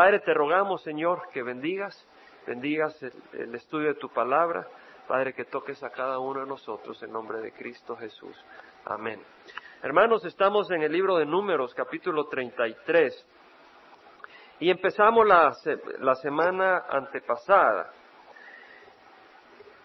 Padre, te rogamos, Señor, que bendigas, bendigas el, estudio de tu palabra. Padre, que toques a cada uno de nosotros en nombre de Cristo Jesús. Amén. Hermanos, estamos en el libro de Números, capítulo 33. Y empezamos la, la semana antepasada.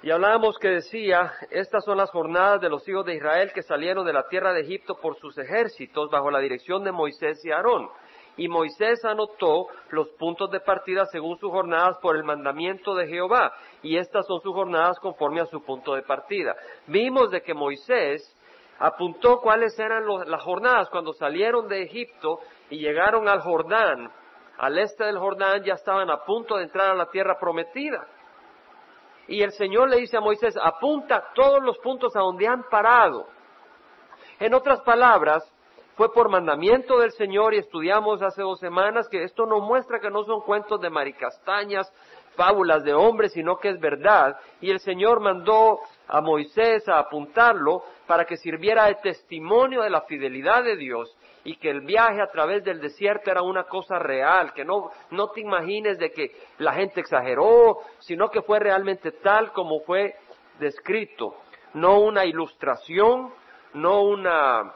Y hablábamos que decía, estas son las jornadas de los hijos de Israel que salieron de la tierra de Egipto por sus ejércitos bajo la dirección de Moisés y Aarón. Y Moisés anotó los puntos de partida según sus jornadas por el mandamiento de Jehová. Y estas son sus jornadas conforme a su punto de partida. Vimos de que Moisés apuntó cuáles eran las jornadas cuando salieron de Egipto y llegaron al Jordán. Al este del Jordán ya estaban a punto de entrar a la tierra prometida. Y el Señor le dice a Moisés, apunta todos los puntos a donde han parado. En otras palabras, fue por mandamiento del Señor y estudiamos hace dos semanas que esto nos muestra que no son cuentos de maricastañas, fábulas de hombres, sino que es verdad. Y el Señor mandó a Moisés a apuntarlo para que sirviera de testimonio de la fidelidad de Dios y que el viaje a través del desierto era una cosa real, que no, no te imagines de que la gente exageró, sino que fue realmente tal como fue descrito, no una ilustración, no una,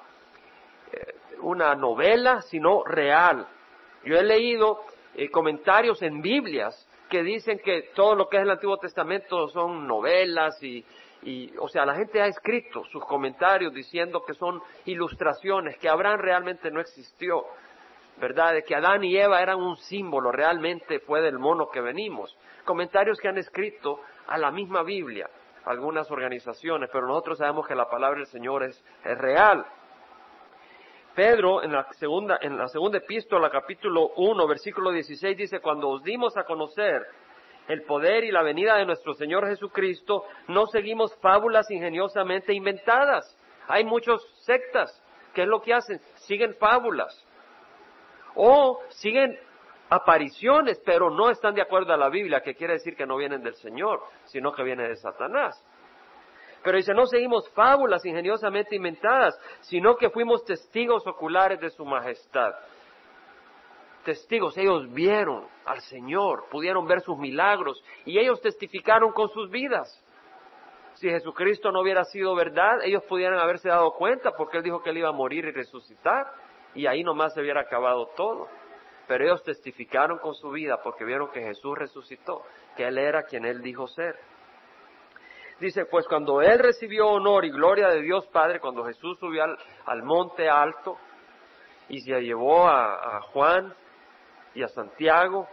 una novela, sino real. Yo he leído eh, comentarios en Biblias que dicen que todo lo que es el Antiguo Testamento son novelas y, y, o sea, la gente ha escrito sus comentarios diciendo que son ilustraciones, que Abraham realmente no existió, ¿verdad? De que Adán y Eva eran un símbolo, realmente fue del mono que venimos. Comentarios que han escrito a la misma Biblia algunas organizaciones, pero nosotros sabemos que la palabra del Señor es, es real. Pedro, en la segunda, en la segunda epístola, capítulo 1, versículo 16, dice, cuando os dimos a conocer el poder y la venida de nuestro Señor Jesucristo, no seguimos fábulas ingeniosamente inventadas. Hay muchas sectas que es lo que hacen, siguen fábulas. O siguen apariciones, pero no están de acuerdo a la Biblia, que quiere decir que no vienen del Señor, sino que vienen de Satanás. Pero dice, no seguimos fábulas ingeniosamente inventadas, sino que fuimos testigos oculares de su majestad testigos, ellos vieron al Señor, pudieron ver sus milagros y ellos testificaron con sus vidas. Si Jesucristo no hubiera sido verdad, ellos pudieran haberse dado cuenta porque Él dijo que Él iba a morir y resucitar y ahí nomás se hubiera acabado todo. Pero ellos testificaron con su vida porque vieron que Jesús resucitó, que Él era quien Él dijo ser. Dice, pues cuando Él recibió honor y gloria de Dios Padre, cuando Jesús subió al, monte alto y se llevó a Juan y a Santiago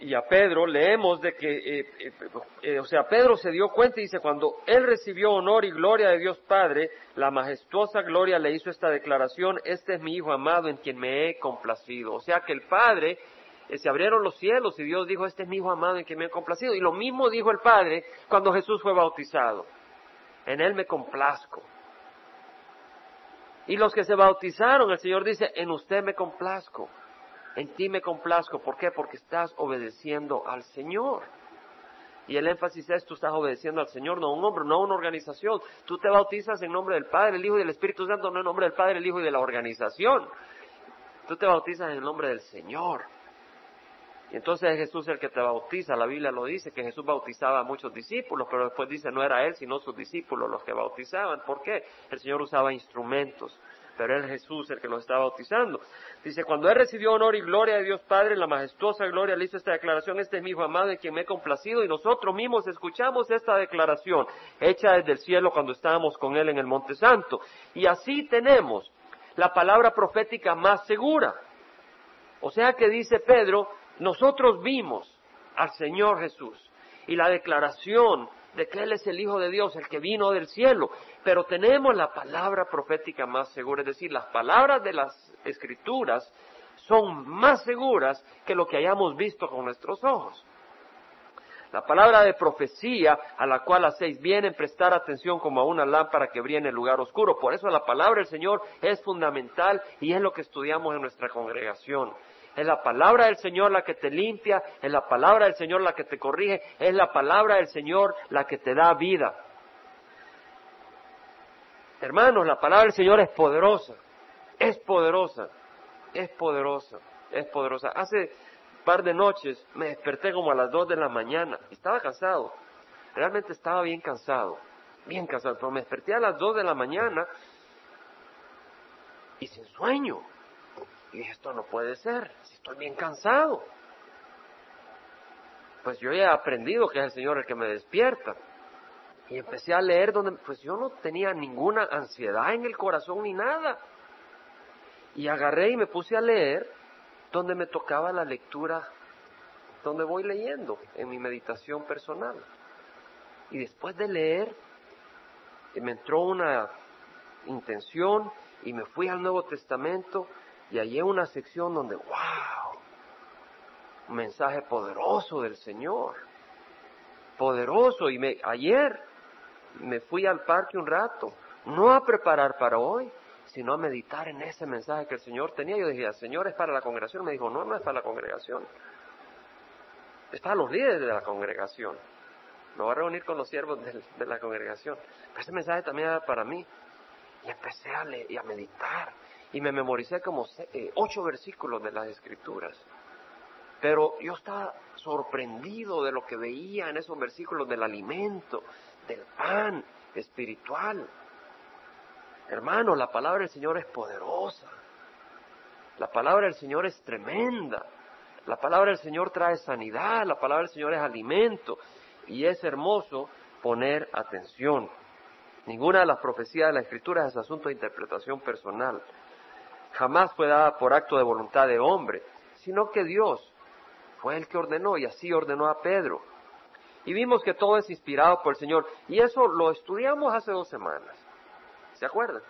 y a Pedro, leemos de que, eh, eh, eh, o sea, Pedro se dio cuenta y dice, cuando él recibió honor y gloria de Dios Padre, la majestuosa gloria le hizo esta declaración, este es mi Hijo amado en quien me he complacido. O sea que el Padre, se abrieron los cielos y Dios dijo, este es mi Hijo amado en quien me he complacido. Y lo mismo dijo el Padre cuando Jesús fue bautizado. En Él me complazco. Y los que se bautizaron, el Señor dice, en usted me complazco, en ti me complazco. ¿Por qué? Porque estás obedeciendo al Señor. Y el énfasis es, tú estás obedeciendo al Señor, no a un hombre, no a una organización. Tú te bautizas en nombre del Padre, el Hijo y del Espíritu Santo, no en nombre del Padre, el Hijo y de la organización. Tú te bautizas en nombre del Señor. Y entonces es Jesús el que te bautiza. La Biblia lo dice, que Jesús bautizaba a muchos discípulos, pero después dice, no era él, sino sus discípulos los que bautizaban. ¿Por qué? El Señor usaba instrumentos, pero era Jesús el que los estaba bautizando. Dice, cuando él recibió honor y gloria de Dios Padre, la majestuosa gloria, le hizo esta declaración, este es mi Hijo amado en quien me he complacido, y nosotros mismos escuchamos esta declaración, hecha desde el cielo cuando estábamos con él en el Monte Santo. Y así tenemos la palabra profética más segura. O sea que dice Pedro, nosotros vimos al Señor Jesús y la declaración de que Él es el Hijo de Dios, el que vino del cielo, pero tenemos la palabra profética más segura, es decir, las palabras de las escrituras son más seguras que lo que hayamos visto con nuestros ojos. La palabra de profecía a la cual hacéis bien en prestar atención como a una lámpara que brilla en el lugar oscuro. Por eso la palabra del Señor es fundamental y es lo que estudiamos en nuestra congregación. Es la palabra del Señor la que te limpia, es la palabra del Señor la que te corrige, es la palabra del Señor la que te da vida. Hermanos, la palabra del Señor es poderosa, es poderosa. es poderosa, es poderosa. Hace un par de noches me desperté como a las dos de la mañana. Estaba cansado, realmente estaba bien cansado, bien cansado, pero me desperté a las dos de la mañana y sin sueño. Y esto no puede ser, estoy bien cansado. Pues yo ya he aprendido que es el Señor el que me despierta. Y empecé a leer donde, pues yo no tenía ninguna ansiedad en el corazón ni nada. Y agarré y me puse a leer donde me tocaba la lectura, donde voy leyendo en mi meditación personal. Y después de leer, me entró una intención y me fui al Nuevo Testamento y hallé una sección donde, wow, un mensaje poderoso del Señor, poderoso. Y me, ayer me fui al parque un rato, no a preparar para hoy, sino a meditar en ese mensaje que el Señor tenía. Yo dije, Señor, es para la congregación. Me dijo, no, no es para la congregación. Es para los líderes de la congregación. Me voy a reunir con los siervos de, la congregación. Pero ese mensaje también era para mí. Y empecé a leer y a meditar. Y me memoricé como eh, ocho versículos de las escrituras. Pero yo estaba sorprendido de lo que veía en esos versículos del alimento, del pan espiritual. Hermano, la palabra del Señor es poderosa. La palabra del Señor es tremenda. La palabra del Señor trae sanidad. La palabra del Señor es alimento. Y es hermoso poner atención. Ninguna de las profecías de la Escritura es asunto de interpretación personal. Jamás fue dada por acto de voluntad de hombre, sino que Dios fue el que ordenó y así ordenó a Pedro. Y vimos que todo es inspirado por el Señor. Y eso lo estudiamos hace dos semanas. ¿Se acuerdan?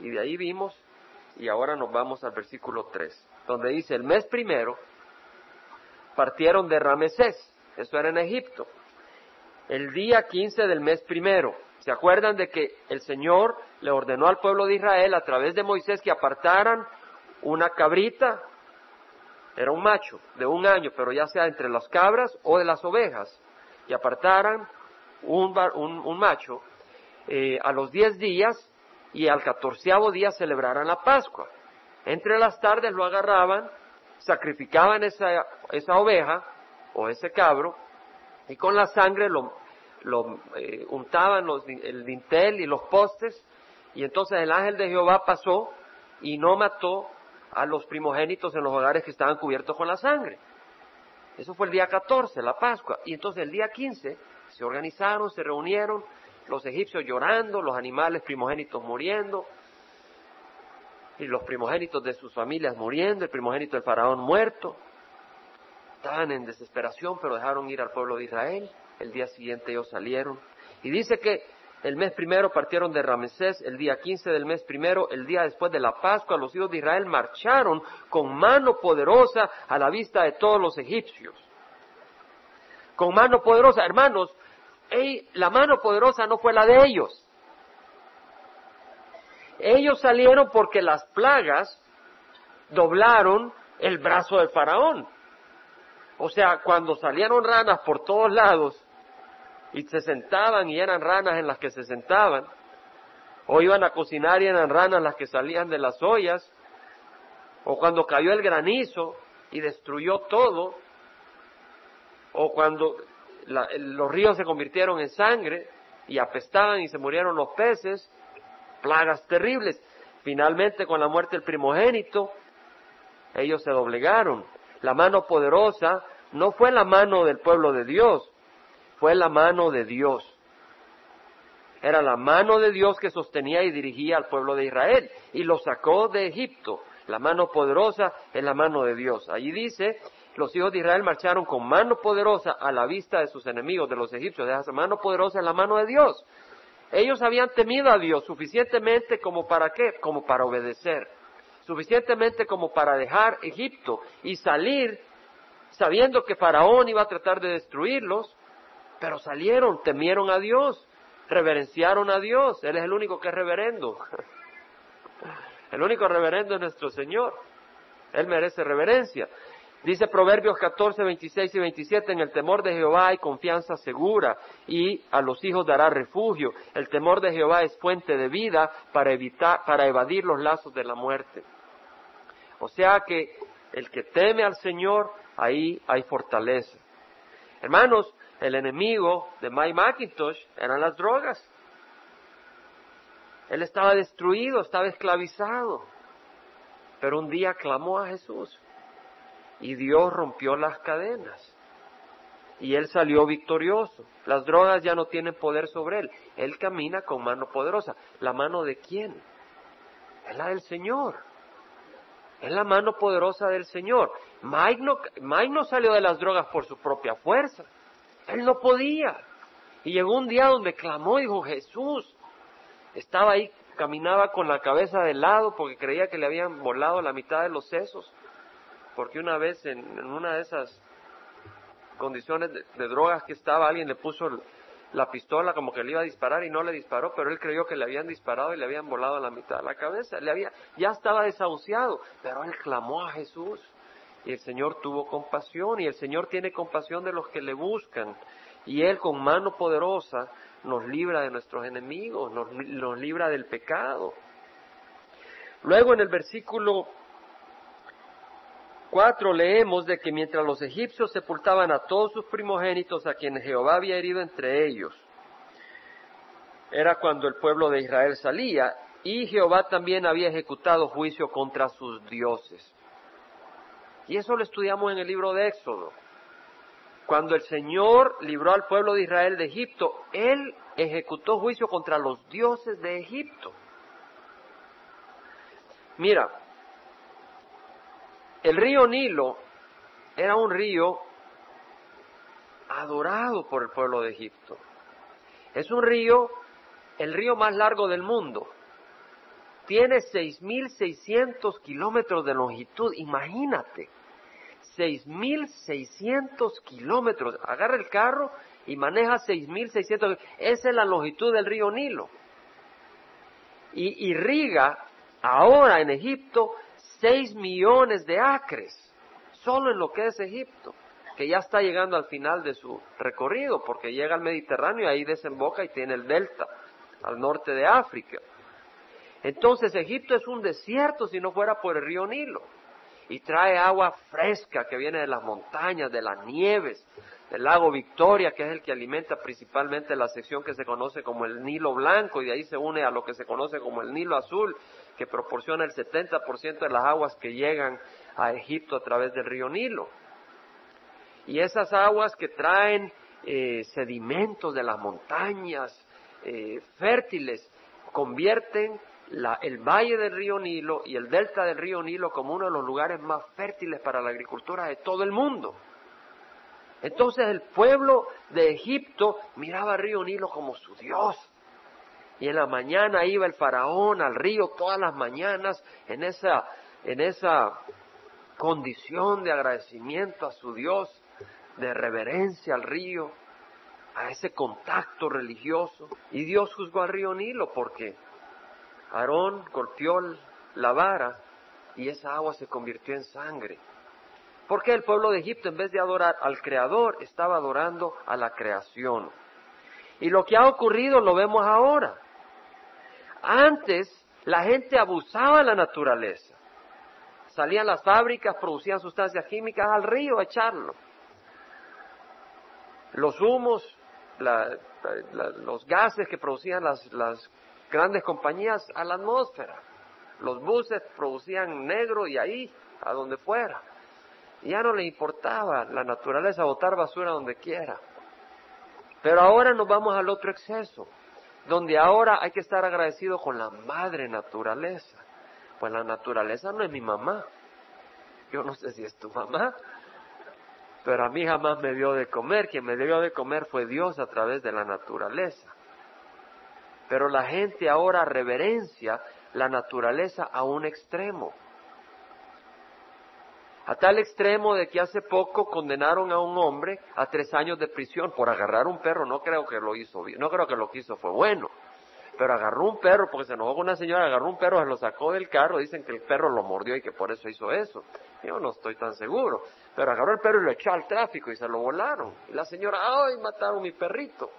Y de ahí vimos, y ahora nos vamos al versículo 3, donde dice, el mes primero partieron de Ramesés, eso era en Egipto, el día 15 del mes primero. ¿Se acuerdan de que el Señor le ordenó al pueblo de Israel a través de Moisés que apartaran una cabrita, era un macho de un año, pero ya sea entre las cabras o de las ovejas, y apartaran un, un macho eh, a los diez días y al catorceavo día celebraran la Pascua. Entre las tardes lo agarraban, sacrificaban esa, esa oveja o ese cabro y con la sangre lo, lo eh, untaban los, el dintel y los postes y entonces el ángel de Jehová pasó y no mató a los primogénitos en los hogares que estaban cubiertos con la sangre. Eso fue el día 14, la Pascua. Y entonces el día 15 se organizaron, se reunieron, los egipcios llorando, los animales primogénitos muriendo, y los primogénitos de sus familias muriendo, el primogénito del faraón muerto. Estaban en desesperación, pero dejaron ir al pueblo de Israel. El día siguiente ellos salieron. Y dice que el mes primero partieron de Ramesés, el día 15 del mes primero, el día después de la Pascua, los hijos de Israel marcharon con mano poderosa a la vista de todos los egipcios. Con mano poderosa, hermanos, la mano poderosa no fue la de ellos. Ellos salieron porque las plagas doblaron el brazo del faraón. O sea, cuando salieron ranas por todos lados y se sentaban y eran ranas en las que se sentaban, o iban a cocinar y eran ranas las que salían de las ollas, o cuando cayó el granizo y destruyó todo, o cuando los ríos se convirtieron en sangre y apestaban y se murieron los peces, plagas terribles. Finalmente, con la muerte del primogénito, ellos se doblegaron. La mano poderosa no fue la mano del pueblo de Dios, fue la mano de Dios. Era la mano de Dios que sostenía y dirigía al pueblo de Israel y lo sacó de Egipto. La mano poderosa es la mano de Dios. Allí dice los hijos de Israel marcharon con mano poderosa a la vista de sus enemigos, de los egipcios. Esa mano poderosa en la mano de Dios. Ellos habían temido a Dios suficientemente como para qué? Como para obedecer. Suficientemente como para dejar Egipto y salir sabiendo que Faraón iba a tratar de destruirlos, pero salieron, temieron a Dios, reverenciaron a Dios. Él es el único que es reverendo. El único reverendo es nuestro Señor. Él merece reverencia. Dice Proverbios 14, 26 y 27, en el temor de Jehová hay confianza segura y a los hijos dará refugio. El temor de Jehová es fuente de vida para, evitar, para evadir los lazos de la muerte. O sea que el que teme al Señor, ahí hay fortaleza. Hermanos, el enemigo de Mike McIntosh eran las drogas. Él estaba destruido, estaba esclavizado. Pero un día clamó a Jesús y Dios rompió las cadenas. Y él salió victorioso. Las drogas ya no tienen poder sobre él. Él camina con mano poderosa. ¿La mano de quién? Es la del Señor. Es la mano poderosa del Señor. Mike no, Mike no salió de las drogas por su propia fuerza. Él no podía. Y llegó un día donde clamó dijo, Jesús, estaba ahí, caminaba con la cabeza de lado porque creía que le habían volado la mitad de los sesos. Porque una vez en, una de esas condiciones de, drogas que estaba, alguien le puso la pistola como que le iba a disparar y no le disparó, pero él creyó que le habían disparado y le habían volado la mitad de la cabeza. Le había, ya estaba desahuciado, pero él clamó a Jesús y el Señor tuvo compasión y el Señor tiene compasión de los que le buscan y Él con mano poderosa nos libra de nuestros enemigos, nos, libra del pecado. Luego en el versículo 4 leemos de que mientras los egipcios sepultaban a todos sus primogénitos a quienes Jehová había herido entre ellos, era cuando el pueblo de Israel salía, y Jehová también había ejecutado juicio contra sus dioses. Y eso lo estudiamos en el libro de Éxodo. Cuando el Señor libró al pueblo de Israel de Egipto, Él ejecutó juicio contra los dioses de Egipto. Mira, el río Nilo era un río adorado por el pueblo de Egipto. Es un río, el río más largo del mundo. Tiene 6.600 kilómetros de longitud, imagínate. 6.600 kilómetros. Agarra el carro y maneja 6.600. Esa es la longitud del río Nilo. Y irriga ahora en Egipto 6 millones de acres, solo en lo que es Egipto, que ya está llegando al final de su recorrido, porque llega al Mediterráneo y ahí desemboca y tiene el delta al norte de África. Entonces Egipto es un desierto si no fuera por el río Nilo y trae agua fresca que viene de las montañas, de las nieves, del lago Victoria, que es el que alimenta principalmente la sección que se conoce como el Nilo Blanco, y de ahí se une a lo que se conoce como el Nilo Azul, que proporciona el 70% de las aguas que llegan a Egipto a través del río Nilo. Y esas aguas que traen eh, sedimentos de las montañas eh, fértiles convierten el valle del río Nilo y el delta del río Nilo como uno de los lugares más fértiles para la agricultura de todo el mundo. Entonces el pueblo de Egipto miraba al río Nilo como su Dios. Y en la mañana iba el faraón al río todas las mañanas en esa, en esa condición de agradecimiento a su Dios, de reverencia al río, a ese contacto religioso. Y Dios juzgó al río Nilo porque Aarón golpeó la vara y esa agua se convirtió en sangre. Porque el pueblo de Egipto, en vez de adorar al Creador, estaba adorando a la creación. Y lo que ha ocurrido lo vemos ahora. Antes la gente abusaba de la naturaleza. Salían las fábricas, producían sustancias químicas al río a echarlo. Los humos, los gases que producían las, las grandes compañías a la atmósfera. Los buses producían negro y ahí, a donde fuera. ya no le importaba la naturaleza botar basura donde quiera. Pero ahora nos vamos al otro exceso, donde ahora hay que estar agradecido con la madre naturaleza. Pues la naturaleza no es mi mamá. Yo no sé si es tu mamá, pero a mí jamás me dio de comer. Quien me dio de comer fue Dios a través de la naturaleza. Pero la gente ahora reverencia la naturaleza a un extremo. A tal extremo de que hace poco condenaron a un hombre a tres años de prisión por agarrar un perro. No creo que lo hizo bien, no creo que lo que hizo fue bueno. Pero agarró un perro porque se enojó con una señora, agarró un perro, se lo sacó del carro, dicen que el perro lo mordió y que por eso hizo eso. Yo no estoy tan seguro. Pero agarró el perro y lo echó al tráfico y se lo volaron. Y la señora, ¡ay, mataron mi perrito!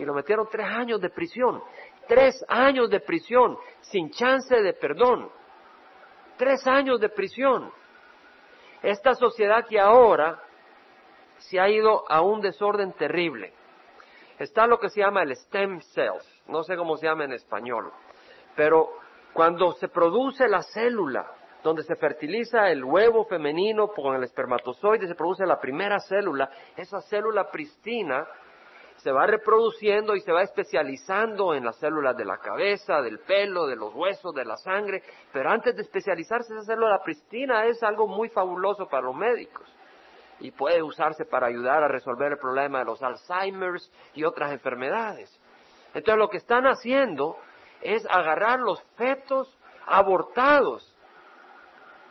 Y lo metieron tres años de prisión. Tres años de prisión sin chance de perdón. Tres años de prisión. Esta sociedad que ahora se ha ido a un desorden terrible. Está lo que se llama el stem cells, no sé cómo se llama en español, pero cuando se produce la célula donde se fertiliza el huevo femenino con el espermatozoide, se produce la primera célula, esa célula pristina se va reproduciendo y se va especializando en las células de la cabeza, del pelo, de los huesos, de la sangre, pero antes de especializarse esa célula pristina es algo muy fabuloso para los médicos y puede usarse para ayudar a resolver el problema de los Alzheimer's y otras enfermedades. Entonces lo que están haciendo es agarrar los fetos abortados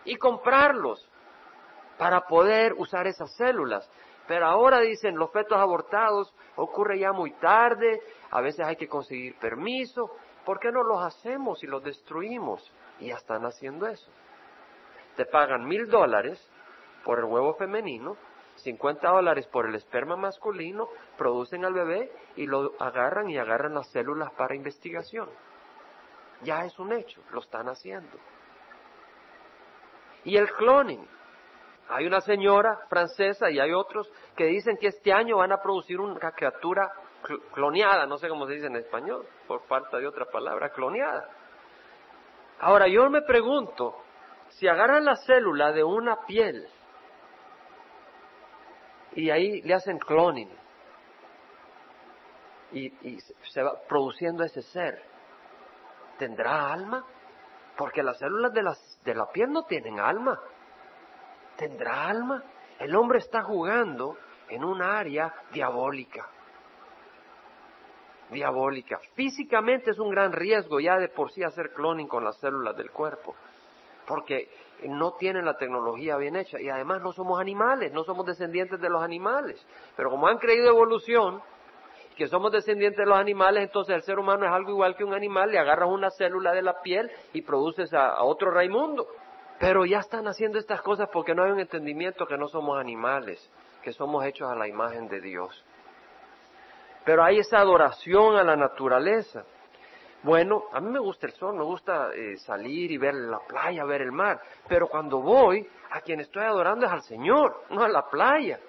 y comprarlos para poder usar esas células. Pero ahora dicen, los fetos abortados ocurre ya muy tarde, a veces hay que conseguir permiso. ¿Por qué no los hacemos y los destruimos? Y ya están haciendo eso. Te pagan mil dólares por el huevo femenino, 50 dólares por el esperma masculino, producen al bebé y lo agarran y agarran las células para investigación. Ya es un hecho, lo están haciendo. Y el cloning, hay una señora francesa y hay otros que dicen que este año van a producir una criatura cloneada, no sé cómo se dice en español, por falta de otra palabra, cloneada. Ahora yo me pregunto, si agarran la célula de una piel y ahí le hacen cloning y, se va produciendo ese ser, ¿tendrá alma? Porque las células de, las, de la piel no tienen alma. ¿Tendrá alma? El hombre está jugando en un área diabólica. Diabólica. Físicamente es un gran riesgo ya de por sí hacer cloning con las células del cuerpo. Porque no tienen la tecnología bien hecha. Y además no somos animales, no somos descendientes de los animales. Pero como han creído evolución, que somos descendientes de los animales, entonces el ser humano es algo igual que un animal, le agarras una célula de la piel y produces a, a otro Raimundo. Pero ya están haciendo estas cosas porque no hay un entendimiento que no somos animales, que somos hechos a la imagen de Dios. Pero hay esa adoración a la naturaleza. Bueno, a mí me gusta el sol, me gusta eh, salir y ver la playa, ver el mar, pero cuando voy, a quien estoy adorando es al Señor, no a la playa.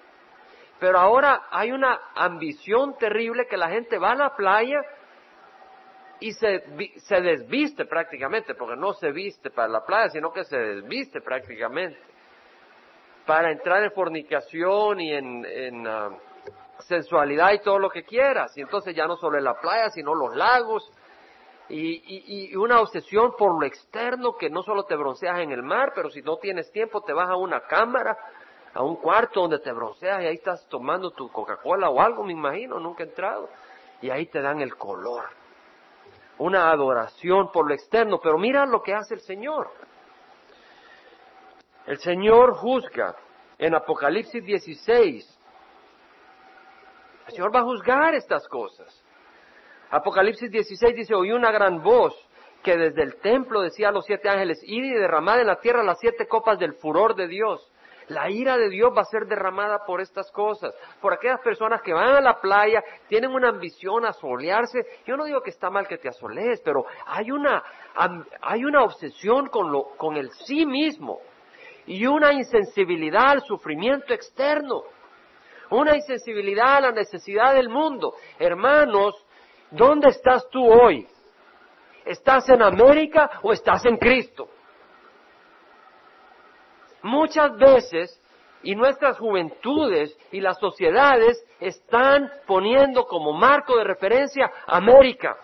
Pero ahora hay una ambición terrible que la gente va a la playa y se, se desviste prácticamente, porque no se viste para la playa, sino que se desviste prácticamente, para entrar en fornicación y en, ah, sensualidad y todo lo que quieras. Y entonces ya no solo en la playa, sino los lagos. Y, y, una obsesión por lo externo, que no solo te bronceas en el mar, pero si no tienes tiempo te vas a una cámara, a un cuarto donde te bronceas y ahí estás tomando tu Coca-Cola o algo, me imagino, nunca he entrado. Y ahí te dan el color una adoración por lo externo, pero mira lo que hace el Señor. El Señor juzga en Apocalipsis 16. El Señor va a juzgar estas cosas. Apocalipsis 16 dice, oí una gran voz que desde el templo decía a los siete ángeles, id y derramad en la tierra las siete copas del furor de Dios. La ira de Dios va a ser derramada por estas cosas, por aquellas personas que van a la playa, tienen una ambición a solearse. Yo no digo que está mal que te asolees, pero hay una, hay una obsesión con, lo, con el sí mismo y una insensibilidad al sufrimiento externo, una insensibilidad a la necesidad del mundo. Hermanos, ¿dónde estás tú hoy? ¿Estás en América o estás en Cristo? Muchas veces, y nuestras juventudes y las sociedades están poniendo como marco de referencia América.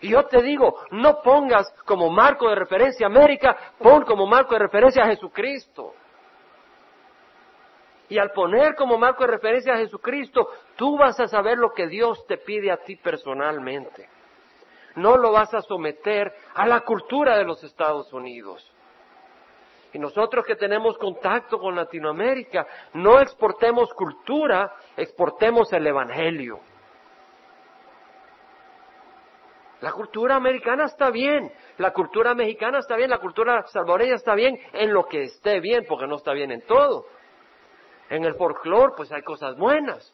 Y yo te digo, no pongas como marco de referencia América, pon como marco de referencia a Jesucristo. Y al poner como marco de referencia a Jesucristo, tú vas a saber lo que Dios te pide a ti personalmente. No lo vas a someter a la cultura de los Estados Unidos. Y nosotros que tenemos contacto con Latinoamérica, no exportemos cultura, exportemos el Evangelio. La cultura americana está bien, la cultura mexicana está bien, la cultura salvadoreña está bien en lo que esté bien, porque no está bien en todo. En el folclore, pues hay cosas buenas.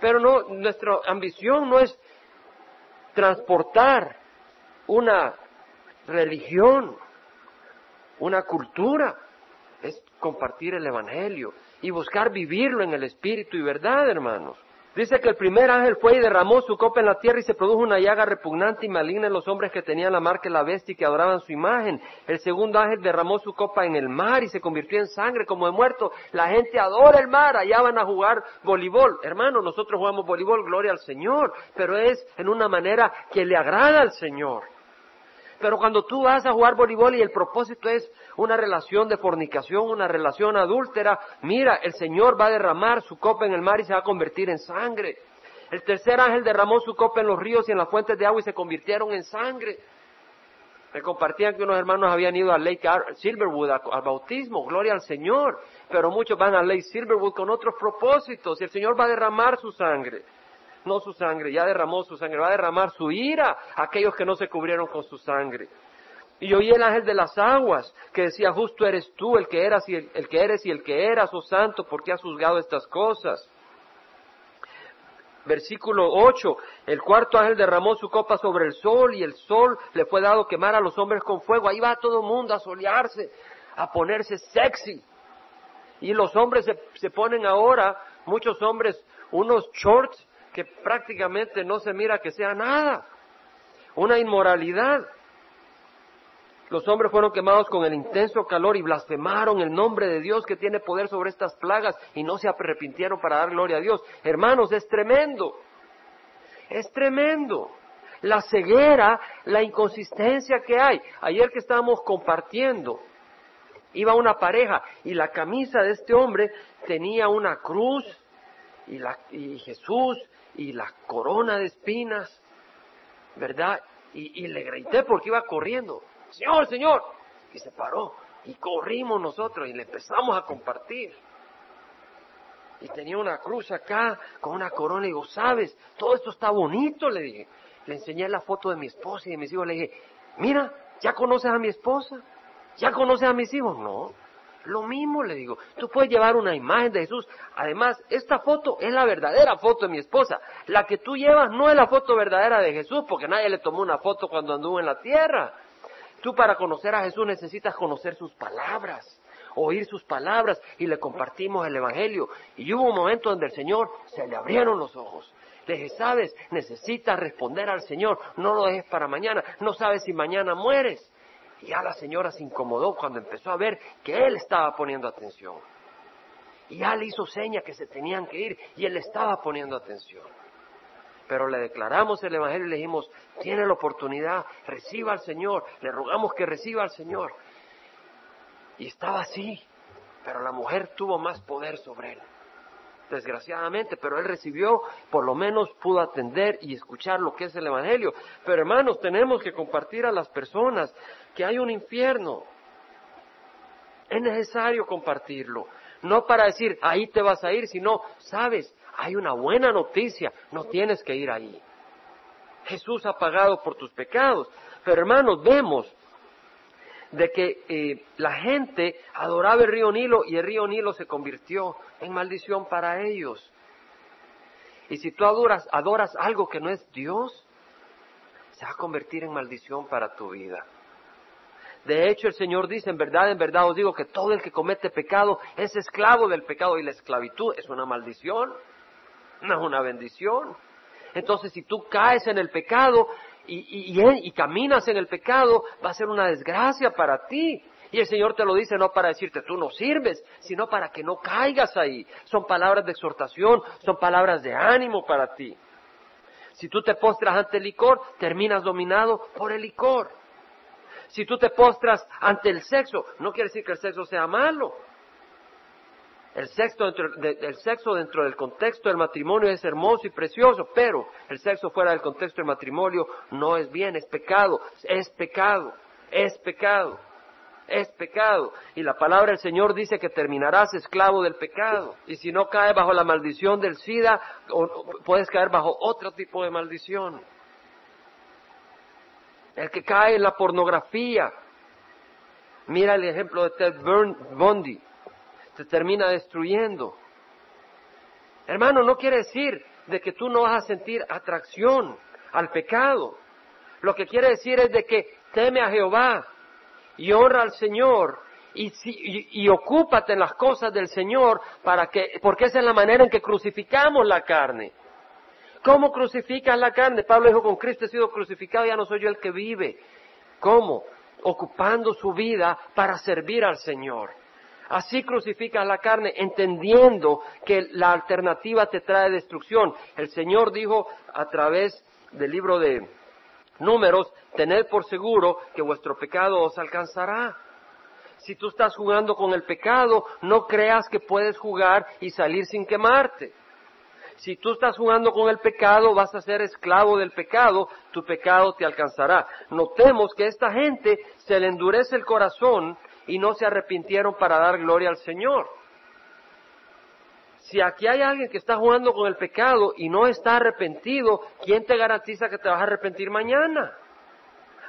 Pero no, nuestra ambición no es transportar una religión, una cultura, es compartir el Evangelio y buscar vivirlo en el Espíritu y verdad, hermanos. Dice que el primer ángel fue y derramó su copa en la tierra y se produjo una llaga repugnante y maligna en los hombres que tenían la marca de la bestia y que adoraban su imagen. El segundo ángel derramó su copa en el mar y se convirtió en sangre como de muerto. La gente adora el mar, allá van a jugar voleibol. Hermano, nosotros jugamos voleibol, gloria al Señor, pero es en una manera que le agrada al Señor. Pero cuando tú vas a jugar voleibol y el propósito es una relación de fornicación, una relación adúltera, mira, el Señor va a derramar su copa en el mar y se va a convertir en sangre. El tercer ángel derramó su copa en los ríos y en las fuentes de agua y se convirtieron en sangre. Me compartían que unos hermanos habían ido a Lake Silverwood al bautismo, gloria al Señor, pero muchos van a Lake Silverwood con otros propósitos y el Señor va a derramar su sangre no su sangre, ya derramó su sangre, va a derramar su ira a aquellos que no se cubrieron con su sangre. Y oí el ángel de las aguas que decía, justo eres tú el que eras y el, que eres y el que eras, oh santo, porque has juzgado estas cosas. Versículo 8, el cuarto ángel derramó su copa sobre el sol y el sol le fue dado quemar a los hombres con fuego. Ahí va todo el mundo a solearse, a ponerse sexy. Y los hombres se, se ponen ahora, muchos hombres, unos shorts que prácticamente no se mira que sea nada. Una inmoralidad. Los hombres fueron quemados con el intenso calor y blasfemaron el nombre de Dios que tiene poder sobre estas plagas y no se arrepintieron para dar gloria a Dios. Hermanos, es tremendo. Es tremendo. La ceguera, la inconsistencia que hay. Ayer que estábamos compartiendo, iba una pareja y la camisa de este hombre tenía una cruz y, la, y Jesús y la corona de espinas, ¿verdad? Y, le grité porque iba corriendo, Señor, Señor, y se paró y corrimos nosotros y le empezamos a compartir. Y tenía una cruz acá con una corona y digo, ¿sabes? Todo esto está bonito, le dije. Le enseñé la foto de mi esposa y de mis hijos. Le dije, mira, ¿ya conoces a mi esposa? ¿Ya conoces a mis hijos? No. Lo mismo le digo, tú puedes llevar una imagen de Jesús. Además, esta foto es la verdadera foto de mi esposa. La que tú llevas no es la foto verdadera de Jesús, porque nadie le tomó una foto cuando anduvo en la tierra. Tú para conocer a Jesús necesitas conocer sus palabras, oír sus palabras y le compartimos el Evangelio. Y hubo un momento donde el Señor se le abrieron los ojos. Le dije, sabes, necesitas responder al Señor, no lo dejes para mañana, no sabes si mañana mueres. Ya la señora se incomodó cuando empezó a ver que él estaba poniendo atención. Y ya le hizo seña que se tenían que ir y él estaba poniendo atención. Pero le declaramos el Evangelio y le dijimos, tiene la oportunidad, reciba al Señor, le rogamos que reciba al Señor. Y estaba así, pero la mujer tuvo más poder sobre él desgraciadamente, pero él recibió, por lo menos pudo atender y escuchar lo que es el Evangelio. Pero hermanos, tenemos que compartir a las personas que hay un infierno. Es necesario compartirlo, no para decir, ahí te vas a ir, sino, sabes, hay una buena noticia, no tienes que ir ahí. Jesús ha pagado por tus pecados. Pero hermanos, vemos de que eh, la gente adoraba el río Nilo y el río Nilo se convirtió en maldición para ellos. Y si tú adoras, adoras algo que no es Dios, se va a convertir en maldición para tu vida. De hecho, el Señor dice, en verdad, en verdad os digo que todo el que comete pecado es esclavo del pecado y la esclavitud es una maldición, no es una bendición. Entonces, si tú caes en el pecado, y, caminas en el pecado, va a ser una desgracia para ti. Y el Señor te lo dice no para decirte tú no sirves, sino para que no caigas ahí. Son palabras de exhortación, son palabras de ánimo para ti. Si tú te postras ante el licor, terminas dominado por el licor. Si tú te postras ante el sexo, no quiere decir que el sexo sea malo. El sexo, dentro, del contexto del matrimonio es hermoso y precioso, pero el sexo fuera del contexto del matrimonio no es bien, es pecado, es pecado, es pecado, es pecado. Y la palabra del Señor dice que terminarás esclavo del pecado. Y si no caes bajo la maldición del SIDA, puedes caer bajo otro tipo de maldición. El que cae en la pornografía. Mira el ejemplo de Ted Bundy te termina destruyendo. Hermano, no quiere decir de que tú no vas a sentir atracción al pecado. Lo que quiere decir es de que teme a Jehová y honra al Señor y, y, ocúpate en las cosas del Señor para que, porque esa es la manera en que crucificamos la carne. ¿Cómo crucificas la carne? Pablo dijo, con Cristo he sido crucificado, ya no soy yo el que vive. ¿Cómo? Ocupando su vida para servir al Señor. Así crucificas la carne, entendiendo que la alternativa te trae destrucción. El Señor dijo a través del libro de Números, tened por seguro que vuestro pecado os alcanzará. Si tú estás jugando con el pecado, no creas que puedes jugar y salir sin quemarte. Si tú estás jugando con el pecado, vas a ser esclavo del pecado, tu pecado te alcanzará. Notemos que esta gente se le endurece el corazón y no se arrepintieron para dar gloria al Señor. Si aquí hay alguien que está jugando con el pecado y no está arrepentido, ¿quién te garantiza que te vas a arrepentir mañana?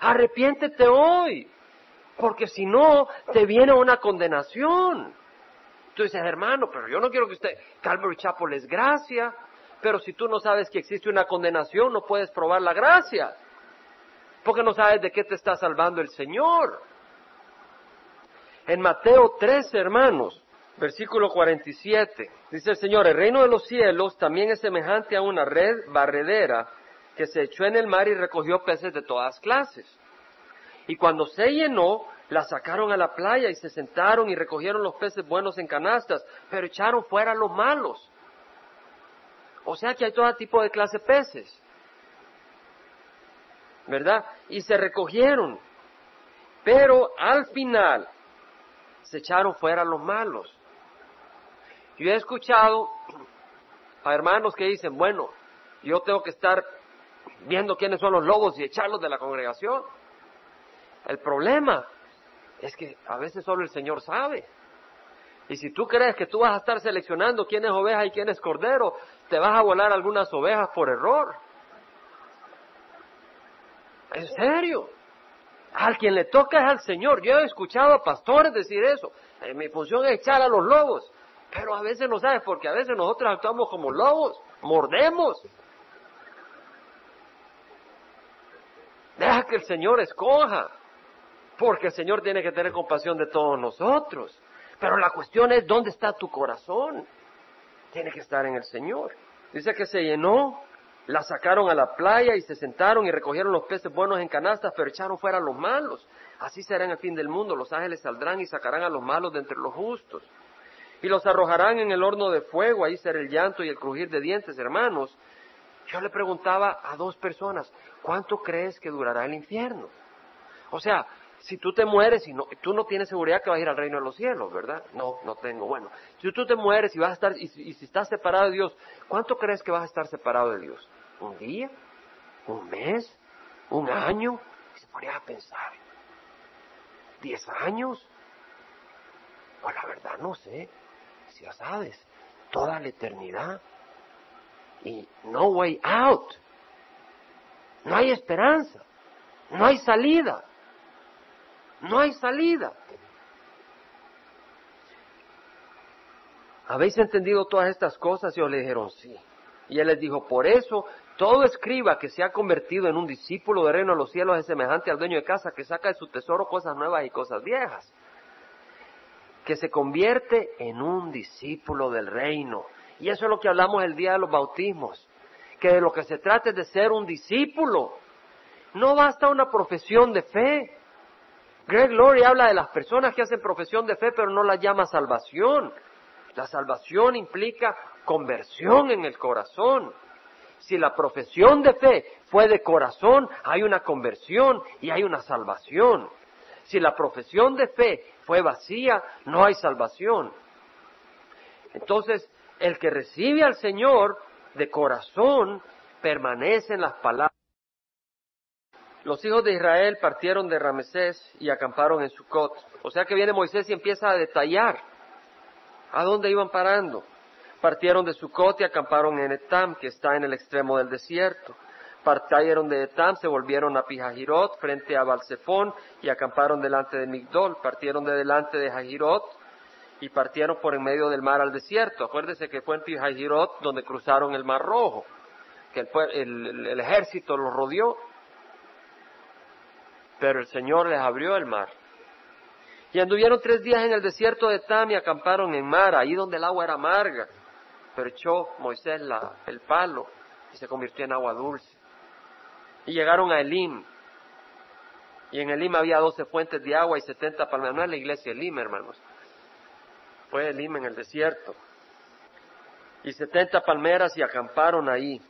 Arrepiéntete hoy. Porque si no, te viene una condenación. Tú dices, hermano, pero yo no quiero que usted, Calvary Chapel es gracia, pero si tú no sabes que existe una condenación, no puedes probar la gracia. Porque no sabes de qué te está salvando el Señor. En Mateo 13, hermanos, versículo 47, dice el Señor, el reino de los cielos también es semejante a una red barredera que se echó en el mar y recogió peces de todas clases. Y cuando se llenó, la sacaron a la playa y se sentaron y recogieron los peces buenos en canastas, pero echaron fuera los malos. O sea que hay todo tipo de clase de peces. ¿Verdad? Y se recogieron. Pero al final se echaron fuera los malos. Yo he escuchado a hermanos que dicen, bueno, yo tengo que estar viendo quiénes son los lobos y echarlos de la congregación. El problema es que a veces solo el Señor sabe. Y si tú crees que tú vas a estar seleccionando quién es oveja y quién es cordero, te vas a volar algunas ovejas por error. En serio. Al quien le toca es al Señor. Yo he escuchado a pastores decir eso. Eh, mi función es echar a los lobos. Pero a veces no sabes, porque a veces nosotros actuamos como lobos, mordemos. Deja que el Señor escoja porque el Señor tiene que tener compasión de todos nosotros. Pero la cuestión es, ¿dónde está tu corazón? Tiene que estar en el Señor. Dice que se llenó, la sacaron a la playa y se sentaron y recogieron los peces buenos en canastas, pero echaron fuera a los malos. Así será en el fin del mundo. Los ángeles saldrán y sacarán a los malos de entre los justos. Y los arrojarán en el horno de fuego, ahí será el llanto y el crujir de dientes, hermanos. Yo le preguntaba a dos personas, ¿cuánto crees que durará el infierno? O sea, si tú te mueres y no, tú no tienes seguridad que vas a ir al reino de los cielos, ¿verdad? No, no tengo. Bueno, si tú te mueres y vas a estar, y, si estás separado de Dios, ¿cuánto crees que vas a estar separado de Dios? ¿Un día? ¿Un mes? ¿Un año? Y se ponía a pensar. ¿Diez años? Pues la verdad no sé. Si ya sabes, toda la eternidad. Y no way out. No hay esperanza. No hay salida. No hay salida. ¿Habéis entendido todas estas cosas? Y ellos le dijeron, sí. Y él les dijo, por eso todo escriba que se ha convertido en un discípulo de reino de los cielos es semejante al dueño de casa que saca de su tesoro cosas nuevas y cosas viejas. Que se convierte en un discípulo del reino. Y eso es lo que hablamos el día de los bautismos. Que de lo que se trata es de ser un discípulo. No basta una profesión de fe. Greg Laurie habla de las personas que hacen profesión de fe pero no la llama salvación. La salvación implica conversión en el corazón. Si la profesión de fe fue de corazón, hay una conversión y hay una salvación. Si la profesión de fe fue vacía, no hay salvación. Entonces, el que recibe al Señor de corazón permanece en las palabras los hijos de Israel partieron de Ramesés y acamparon en Sucot. O sea que viene Moisés y empieza a detallar a dónde iban parando. Partieron de Sucot y acamparon en Etam, que está en el extremo del desierto. Partieron de Etam, se volvieron a Pijajirot, frente a Balsefón, y acamparon delante de Migdol. Partieron de delante de Jajirot y partieron por en medio del mar al desierto. Acuérdese que fue en Pijajirot donde cruzaron el Mar Rojo, que el ejército los rodeó pero el Señor les abrió el mar. Y anduvieron tres días en el desierto de Tam y acamparon en Mar, ahí donde el agua era amarga. Pero echó Moisés el palo y se convirtió en agua dulce. Y llegaron a Elim. Y en Elim había doce fuentes de agua y setenta palmeras. No es la iglesia Elim, hermanos. Fue Elim en el desierto. Y setenta palmeras y acamparon ahí.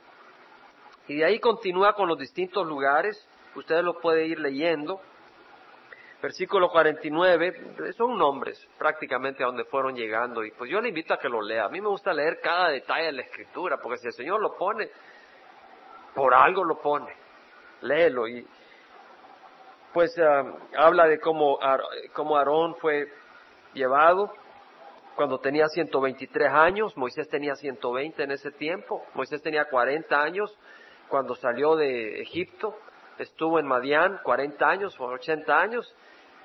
Y de ahí continúa con los distintos lugares. Ustedes lo pueden ir leyendo. Versículo 49, son nombres prácticamente a donde fueron llegando. Y pues yo le invito a que lo lea. A mí me gusta leer cada detalle de la escritura, porque si el Señor lo pone, por algo lo pone. Léelo. Y pues ah, habla de cómo, cómo Aarón fue llevado cuando tenía 123 años. Moisés tenía 120 en ese tiempo. Moisés tenía 40 años cuando salió de Egipto. Estuvo en Madián 40 años o 80 años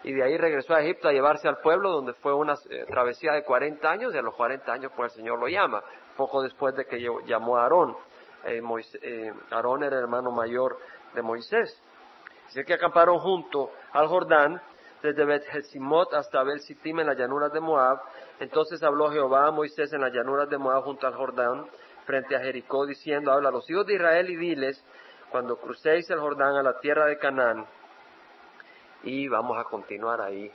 y de ahí regresó a Egipto a llevarse al pueblo donde fue una eh, travesía de 40 años y a los 40 años pues el Señor lo llama, poco después de que llamó a Aarón. Eh, eh, Aarón era el hermano mayor de Moisés. Dice que acamparon junto al Jordán, desde Bet hasta Bel Sittim en las llanuras de Moab. Entonces habló Jehová a Moisés en las llanuras de Moab junto al Jordán, frente a Jericó, diciendo, habla a los hijos de Israel y diles, cuando crucéis el Jordán a la tierra de Canaán, y vamos a continuar ahí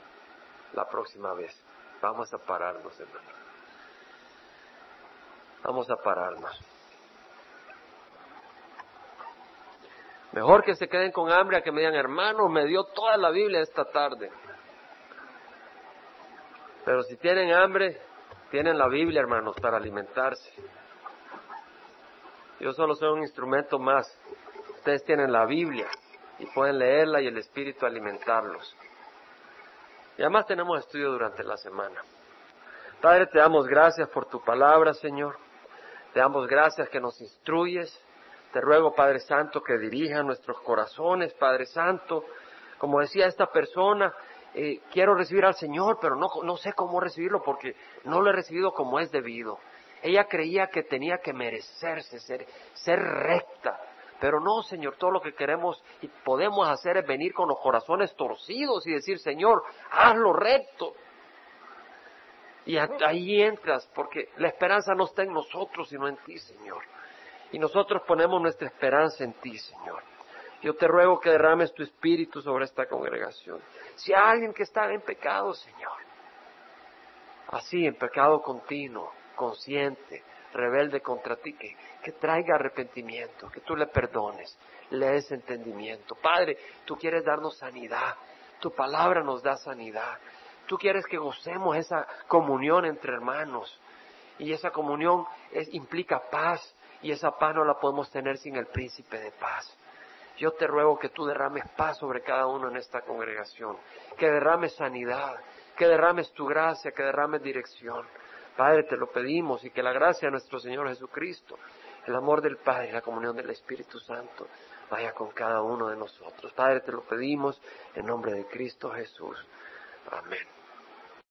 la próxima vez. Vamos a pararnos, hermano. Vamos a pararnos. Mejor que se queden con hambre a que me digan, hermano, me dio toda la Biblia esta tarde. Pero si tienen hambre, tienen la Biblia, hermanos, para alimentarse. Yo solo soy un instrumento más. Ustedes tienen la Biblia y pueden leerla y el Espíritu alimentarlos. Y además tenemos estudio durante la semana. Padre, te damos gracias por tu palabra, Señor. Te damos gracias que nos instruyes. Te ruego, Padre Santo, que dirija nuestros corazones, Padre Santo. Como decía esta persona, eh, quiero recibir al Señor, pero no, no sé cómo recibirlo porque no lo he recibido como es debido. Ella creía que tenía que merecerse, ser, ser recta, pero no, Señor, todo lo que queremos y podemos hacer es venir con los corazones torcidos y decir, Señor, hazlo recto. Y ahí entras, porque la esperanza no está en nosotros, sino en ti, Señor. Y nosotros ponemos nuestra esperanza en ti, Señor. Yo te ruego que derrames tu espíritu sobre esta congregación. Si hay alguien que está en pecado, Señor, así, en pecado continuo, consciente, rebelde contra ti, que, que traiga arrepentimiento, que tú le perdones, le des entendimiento. Padre, tú quieres darnos sanidad, tu palabra nos da sanidad. Tú quieres que gocemos esa comunión entre hermanos. Y esa comunión implica paz. Y esa paz no la podemos tener sin el príncipe de paz. Yo te ruego que tú derrames paz sobre cada uno en esta congregación. Que derrames sanidad. Que derrames tu gracia. Que derrames dirección. Padre, te lo pedimos y que la gracia de nuestro Señor Jesucristo, el amor del Padre y la comunión del Espíritu Santo vaya con cada uno de nosotros. Padre, te lo pedimos en nombre de Cristo Jesús. Amén.